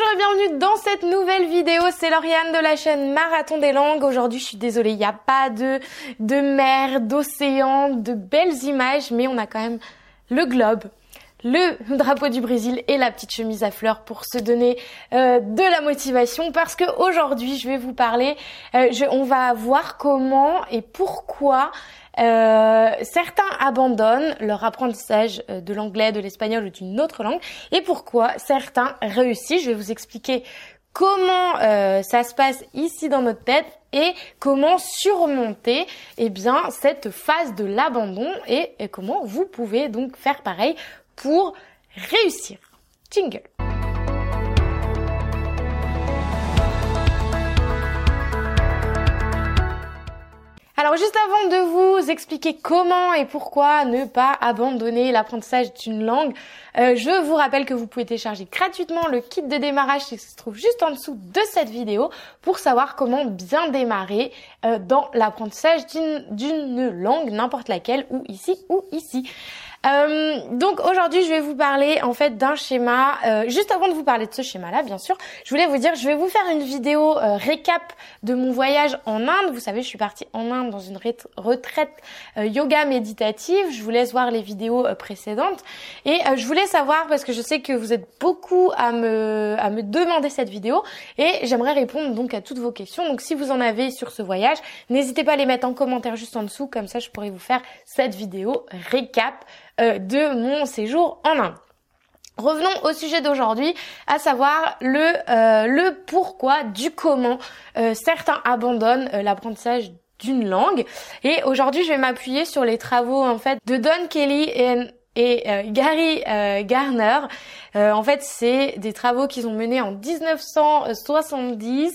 bonjour et bienvenue dans cette nouvelle vidéo. C'est Lauriane de la chaîne Marathon des langues. Aujourd'hui, je suis désolée, il n'y a pas de, de mer, d'océan, de belles images, mais on a quand même le globe, le drapeau du Brésil et la petite chemise à fleurs pour se donner euh, de la motivation parce que aujourd'hui je vais vous parler, euh, on va voir comment et pourquoi euh, certains abandonnent leur apprentissage de l'anglais, de l'espagnol ou d'une autre langue et pourquoi certains réussissent. Je vais vous expliquer comment ça se passe ici dans notre tête et comment surmonter eh bien cette phase de l'abandon et comment vous pouvez donc faire pareil pour réussir. Jingle. Alors juste avant de vous expliquer comment et pourquoi ne pas abandonner l'apprentissage d'une langue, euh, je vous rappelle que vous pouvez télécharger gratuitement le kit de démarrage qui se trouve juste en dessous de cette vidéo pour savoir comment bien démarrer euh, dans l'apprentissage d'une langue, n'importe laquelle, ou ici ou ici. Euh, donc aujourd'hui, je vais vous parler en fait d'un schéma. Euh, juste avant de vous parler de ce schéma-là, bien sûr, je voulais vous dire, je vais vous faire une vidéo euh, récap de mon voyage en Inde. Vous savez, je suis partie en Inde dans une retraite yoga méditative. Je vous laisse voir les vidéos précédentes. Et je voulais savoir parce que je sais que vous êtes beaucoup à me à me demander cette vidéo et j'aimerais répondre donc à toutes vos questions. Donc si vous en avez sur ce voyage, n'hésitez pas à les mettre en commentaire juste en dessous, comme ça je pourrais vous faire cette vidéo récap euh, de mon séjour en Inde. Revenons au sujet d'aujourd'hui, à savoir le, euh, le pourquoi, du comment euh, certains abandonnent l'apprentissage d'une langue. Et aujourd'hui, je vais m'appuyer sur les travaux en fait de Don Kelly et et euh, Gary euh, Garner. Euh, en fait, c'est des travaux qu'ils ont menés en 1970.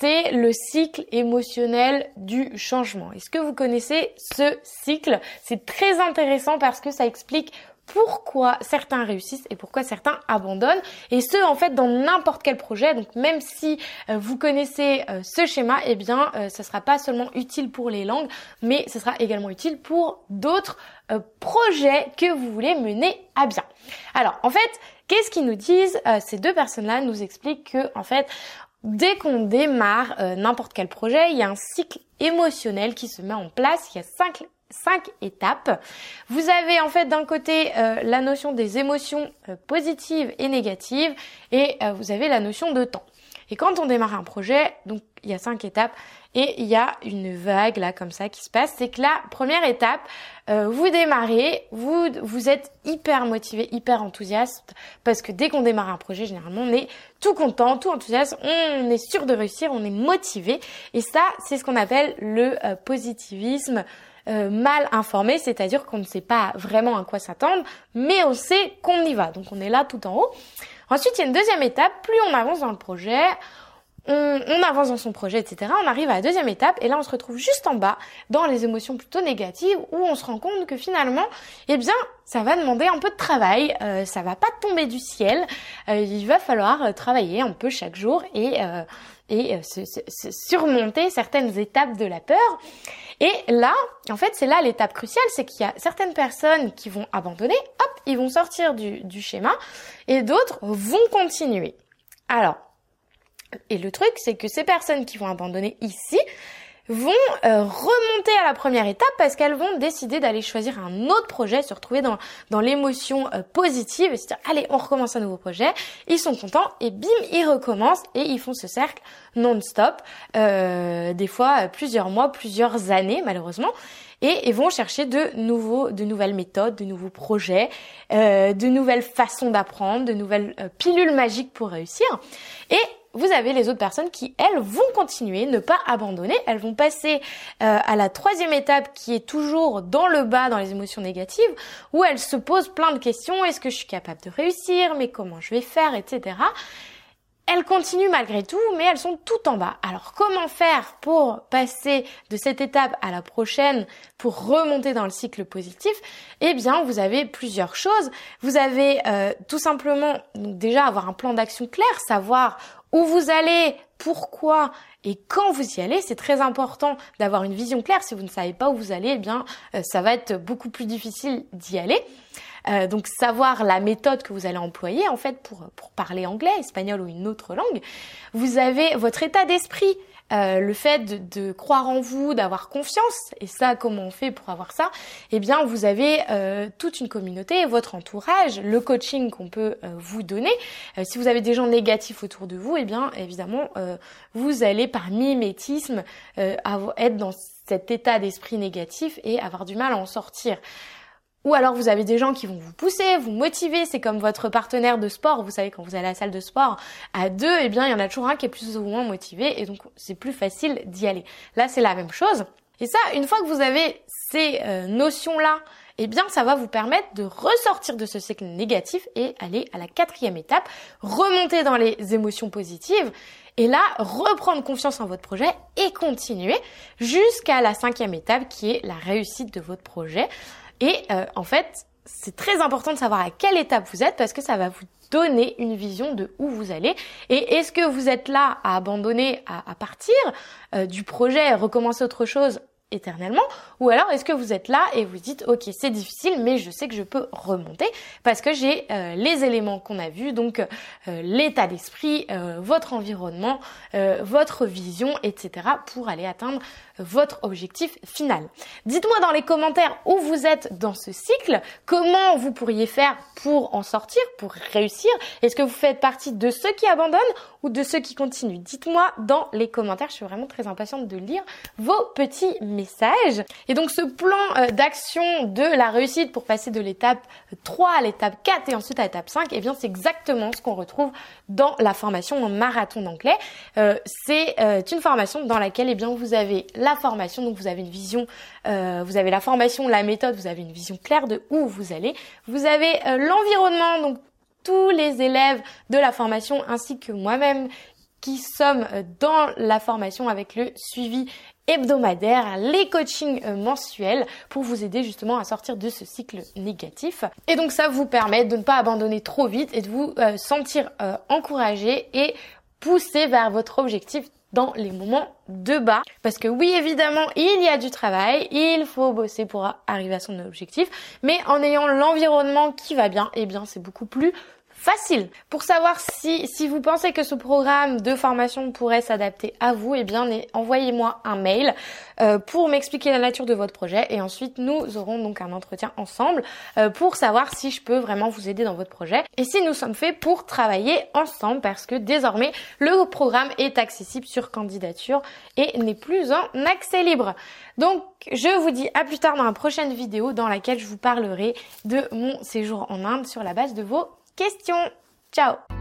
c'est le cycle émotionnel du changement. Est-ce que vous connaissez ce cycle? C'est très intéressant parce que ça explique pourquoi certains réussissent et pourquoi certains abandonnent et ce en fait dans n'importe quel projet donc même si euh, vous connaissez euh, ce schéma eh bien euh, ce sera pas seulement utile pour les langues mais ce sera également utile pour d'autres projets que vous voulez mener à bien. Alors en fait qu'est-ce qu'ils nous disent ces deux personnes là nous expliquent que en fait Dès qu'on démarre n'importe quel projet, il y a un cycle émotionnel qui se met en place. Il y a cinq cinq étapes. Vous avez en fait d'un côté euh, la notion des émotions euh, positives et négatives et euh, vous avez la notion de temps. Et quand on démarre un projet, donc il y a cinq étapes et il y a une vague là comme ça qui se passe. C'est que la première étape, vous démarrez, vous vous êtes hyper motivé, hyper enthousiaste parce que dès qu'on démarre un projet, généralement on est tout content, tout enthousiaste, on est sûr de réussir, on est motivé et ça c'est ce qu'on appelle le positivisme euh, mal informé, c'est-à-dire qu'on ne sait pas vraiment à quoi s'attendre, mais on sait qu'on y va. Donc on est là tout en haut. Ensuite, il y a une deuxième étape. Plus on avance dans le projet, on, on, avance dans son projet, etc. On arrive à la deuxième étape et là on se retrouve juste en bas dans les émotions plutôt négatives où on se rend compte que finalement, eh bien, ça va demander un peu de travail, euh, ça va pas tomber du ciel. Euh, il va falloir euh, travailler un peu chaque jour et euh, et se, surmonter certaines étapes de la peur. Et là, en fait, c'est là l'étape cruciale, c'est qu'il y a certaines personnes qui vont abandonner, hop, ils vont sortir du, du schéma, et d'autres vont continuer. Alors, et le truc, c'est que ces personnes qui vont abandonner ici, vont euh, remonter à la première étape parce qu'elles vont décider d'aller choisir un autre projet, se retrouver dans, dans l'émotion euh, positive et se dire allez on recommence un nouveau projet. Ils sont contents et bim ils recommencent et ils font ce cercle non-stop, euh, des fois plusieurs mois, plusieurs années malheureusement. Et vont chercher de nouveaux, de nouvelles méthodes, de nouveaux projets, de nouvelles façons d'apprendre, de nouvelles pilules magiques pour réussir. Et vous avez les autres personnes qui, elles, vont continuer, ne pas abandonner. Elles vont passer euh, à la troisième étape qui est toujours dans le bas, dans les émotions négatives, où elles se posent plein de questions. Est-ce que je suis capable de réussir? Mais comment je vais faire? Etc. Elles continuent malgré tout, mais elles sont tout en bas. Alors comment faire pour passer de cette étape à la prochaine, pour remonter dans le cycle positif? Eh bien, vous avez plusieurs choses. Vous avez euh, tout simplement déjà avoir un plan d'action clair, savoir où vous allez, pourquoi et quand vous y allez. C'est très important d'avoir une vision claire. Si vous ne savez pas où vous allez, eh bien, euh, ça va être beaucoup plus difficile d'y aller. Euh, donc savoir la méthode que vous allez employer en fait pour, pour parler anglais, espagnol ou une autre langue. Vous avez votre état d'esprit. Euh, le fait de, croire en vous, d'avoir confiance, et ça, comment on fait pour avoir ça? Eh bien, vous avez euh, toute une communauté, votre entourage, le coaching qu'on peut euh, vous donner. si vous avez des gens négatifs autour de vous, eh bien, évidemment, vous allez par mimétisme être dans cet état d'esprit négatif et avoir du mal à en sortir. Ou alors vous avez des gens qui vont vous pousser, vous motiver, c'est comme votre partenaire de sport, vous savez quand vous allez à la salle de sport à deux, eh bien il y en a toujours un qui est plus ou moins motivé et donc c'est plus facile d'y aller. Là c'est la même chose. Et ça, une fois que vous avez ces euh, notions-là, eh bien ça va vous permettre de ressortir de ce cycle négatif et aller à la quatrième étape, remonter dans les émotions positives et là, reprendre confiance en votre projet et continuer jusqu'à la cinquième étape qui est la réussite de votre projet. Et euh, en fait, c'est très important de savoir à quelle étape vous êtes parce que ça va vous donner une vision de où vous allez. Et est-ce que vous êtes là à abandonner, à, partir euh, du projet, recommencer autre chose éternellement? Ou alors est-ce que vous êtes là et vous dites ok c'est difficile mais je sais que je peux remonter parce que j'ai euh, les éléments qu'on a vus donc euh, l'état d'esprit euh, votre environnement votre vision etc pour aller atteindre votre objectif final dites-moi dans les commentaires où vous êtes dans ce cycle comment vous pourriez faire pour en sortir pour réussir est-ce que vous faites partie de ceux qui abandonnent ou de ceux qui continuent? Dites-moi dans les commentaires je suis vraiment très impatiente de lire vos petits message. Et donc ce plan euh, d'action de la réussite pour passer de l'étape 3 à l'étape 4 et ensuite à l'étape 5, eh bien c'est exactement ce qu'on retrouve dans la formation marathon d'anglais. Euh, c'est euh, une formation dans laquelle eh bien vous avez la formation, donc vous avez une vision, vous avez la formation, la méthode, vous avez une vision claire de où vous allez. Vous avez l'environnement, donc tous les élèves de la formation ainsi que moi-même qui sommes dans la formation avec le suivi hebdomadaire, les coachings euh, mensuels pour vous aider justement à sortir de ce cycle négatif. Et donc ça vous permet de ne pas abandonner trop vite et de vous euh, sentir euh, encouragé et poussé vers votre objectif dans les moments de bas. Parce que oui, évidemment, il y a du travail, il faut bosser pour arriver à son objectif, mais en ayant l'environnement qui va bien, eh bien c'est beaucoup plus facile. Pour savoir si, si vous pensez que ce programme de formation pourrait s'adapter à vous, eh bien envoyez-moi un mail euh, pour m'expliquer la nature de votre projet et ensuite nous aurons donc un entretien ensemble euh, pour savoir si je peux vraiment vous aider dans votre projet et si nous sommes faits pour travailler ensemble parce que désormais le programme est accessible sur candidature et n'est plus en accès libre. Donc je vous dis à plus tard dans la prochaine vidéo dans laquelle je vous parlerai de mon séjour en Inde sur la base de vos questions. Ciao